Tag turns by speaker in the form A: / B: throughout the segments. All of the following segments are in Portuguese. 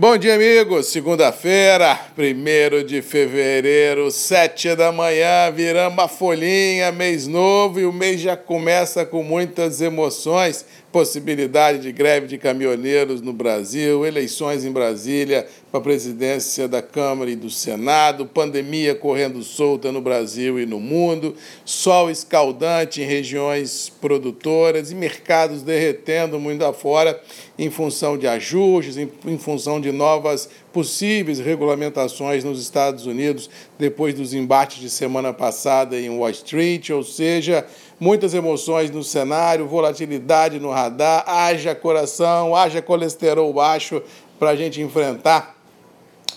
A: Bom dia, amigos. Segunda-feira, 1 de fevereiro, 7 da manhã, viramos a folhinha, mês novo e o mês já começa com muitas emoções. Possibilidade de greve de caminhoneiros no Brasil, eleições em Brasília para a presidência da Câmara e do Senado, pandemia correndo solta no Brasil e no mundo, sol escaldante em regiões produtoras e mercados derretendo muito afora em função de ajustes, em, em função de novas possíveis regulamentações nos Estados Unidos depois dos embates de semana passada em Wall Street, ou seja, muitas emoções no cenário, volatilidade no radar, haja coração, haja colesterol baixo para a gente enfrentar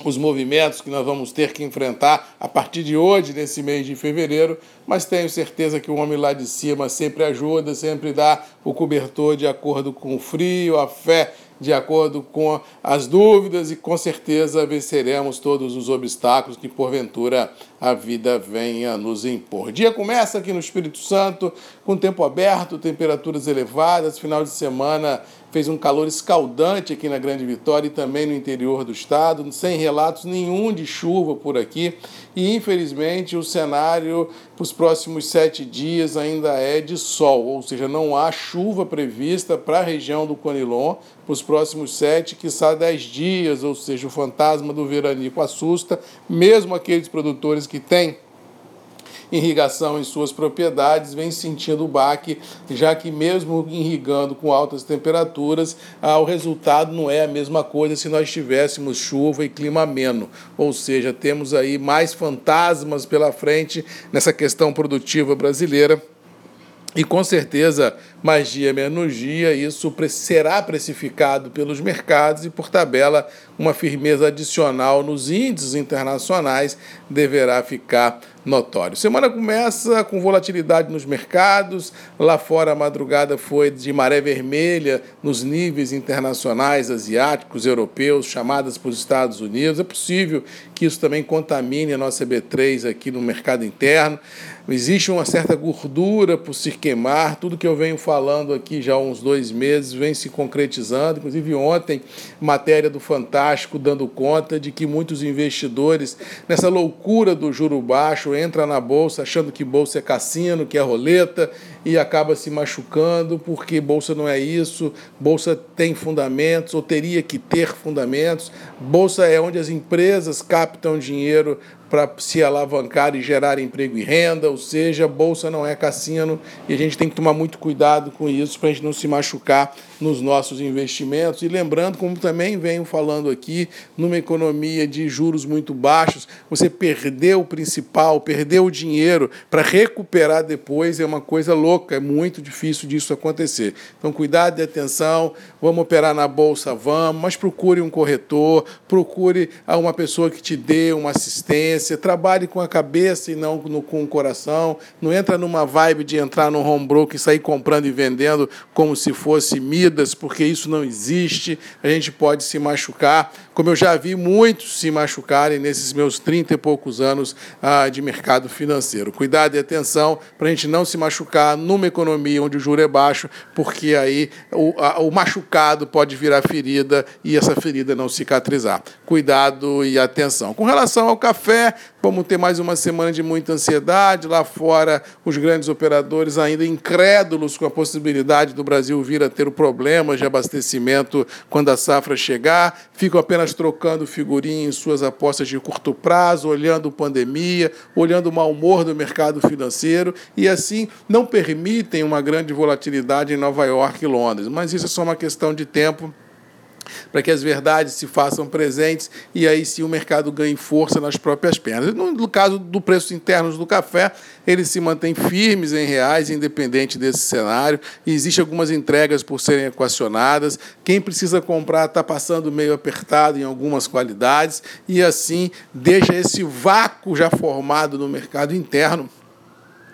A: os movimentos que nós vamos ter que enfrentar a partir de hoje, nesse mês de fevereiro, mas tenho certeza que o homem lá de cima sempre ajuda, sempre dá o cobertor de acordo com o frio, a fé de acordo com as dúvidas e com certeza venceremos todos os obstáculos que porventura a vida venha nos impor. O dia começa aqui no Espírito Santo, com tempo aberto, temperaturas elevadas, final de semana fez um calor escaldante aqui na Grande Vitória e também no interior do estado, sem relatos nenhum de chuva por aqui. E infelizmente o cenário para os próximos sete dias ainda é de sol, ou seja, não há chuva prevista para a região do Conilon para os próximos sete, quiçá dez dias, ou seja, o fantasma do veranico assusta, mesmo aqueles produtores que têm irrigação em suas propriedades vem sentindo o baque, já que mesmo irrigando com altas temperaturas, ah, o resultado não é a mesma coisa se nós tivéssemos chuva e clima ameno. Ou seja, temos aí mais fantasmas pela frente nessa questão produtiva brasileira. E com certeza, mais dia menos dia, isso será precificado pelos mercados e, por tabela, uma firmeza adicional nos índices internacionais deverá ficar notório. Semana começa com volatilidade nos mercados. Lá fora a madrugada foi de maré vermelha nos níveis internacionais, asiáticos, europeus, chamadas para os Estados Unidos. É possível que isso também contamine a nossa B3 aqui no mercado interno. Existe uma certa gordura por se queimar. Tudo que eu venho falando aqui já há uns dois meses vem se concretizando. Inclusive ontem, matéria do Fantástico dando conta de que muitos investidores, nessa loucura do juro baixo, entra na bolsa achando que bolsa é cassino, que é roleta e acaba se machucando porque bolsa não é isso, bolsa tem fundamentos ou teria que ter fundamentos. Bolsa é onde as empresas captam dinheiro para se alavancar e gerar emprego e renda, ou seja, bolsa não é cassino e a gente tem que tomar muito cuidado com isso para a gente não se machucar nos nossos investimentos. E lembrando, como também venho falando aqui, numa economia de juros muito baixos, você perdeu o principal, perdeu o dinheiro para recuperar depois é uma coisa louca, é muito difícil disso acontecer. Então, cuidado e atenção, vamos operar na bolsa, vamos, mas procure um corretor, procure uma pessoa que te dê uma assistência trabalhe com a cabeça e não com o coração. Não entra numa vibe de entrar no home broker e sair comprando e vendendo como se fosse Midas, porque isso não existe. A gente pode se machucar, como eu já vi muitos se machucarem nesses meus 30 e poucos anos ah, de mercado financeiro. Cuidado e atenção para a gente não se machucar numa economia onde o juro é baixo, porque aí o, a, o machucado pode virar ferida e essa ferida não cicatrizar. Cuidado e atenção. Com relação ao café, Vamos ter mais uma semana de muita ansiedade. Lá fora, os grandes operadores ainda incrédulos com a possibilidade do Brasil vir a ter problemas de abastecimento quando a safra chegar. Ficam apenas trocando figurinha em suas apostas de curto prazo, olhando pandemia, olhando o mau humor do mercado financeiro e assim não permitem uma grande volatilidade em Nova York e Londres. Mas isso é só uma questão de tempo para que as verdades se façam presentes e aí sim o mercado ganhe força nas próprias pernas. No caso do preço internos do café, eles se mantêm firmes em reais, independente desse cenário. Existem algumas entregas por serem equacionadas. Quem precisa comprar está passando meio apertado em algumas qualidades e assim deixa esse vácuo já formado no mercado interno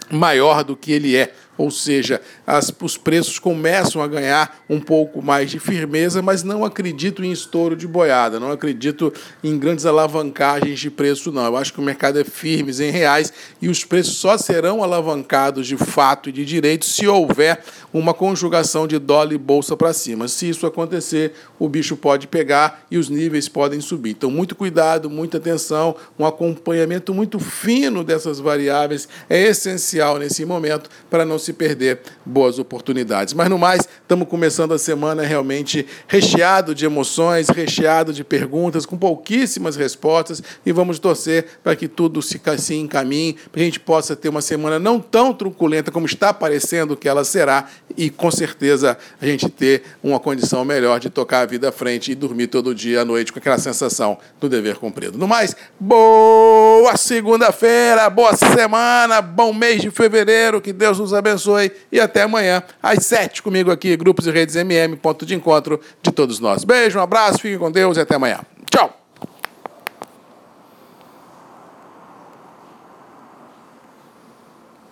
A: maior do que ele é ou seja, as, os preços começam a ganhar um pouco mais de firmeza, mas não acredito em estouro de boiada, não acredito em grandes alavancagens de preço, não. Eu acho que o mercado é firme em reais e os preços só serão alavancados de fato e de direito se houver uma conjugação de dólar e bolsa para cima. Se isso acontecer, o bicho pode pegar e os níveis podem subir. Então, muito cuidado, muita atenção, um acompanhamento muito fino dessas variáveis é essencial nesse momento para não se perder boas oportunidades. Mas no mais, estamos começando a semana realmente recheado de emoções, recheado de perguntas, com pouquíssimas respostas e vamos torcer para que tudo se, se encaminhe, para que a gente possa ter uma semana não tão truculenta como está parecendo que ela será e com certeza a gente ter uma condição melhor de tocar a vida à frente e dormir todo dia à noite com aquela sensação do dever cumprido. No mais, boa segunda-feira, boa semana, bom mês de fevereiro, que Deus nos abençoe e até amanhã às sete comigo aqui, Grupos e Redes MM, ponto de encontro de todos nós. Beijo, um abraço, fiquem com Deus e até amanhã.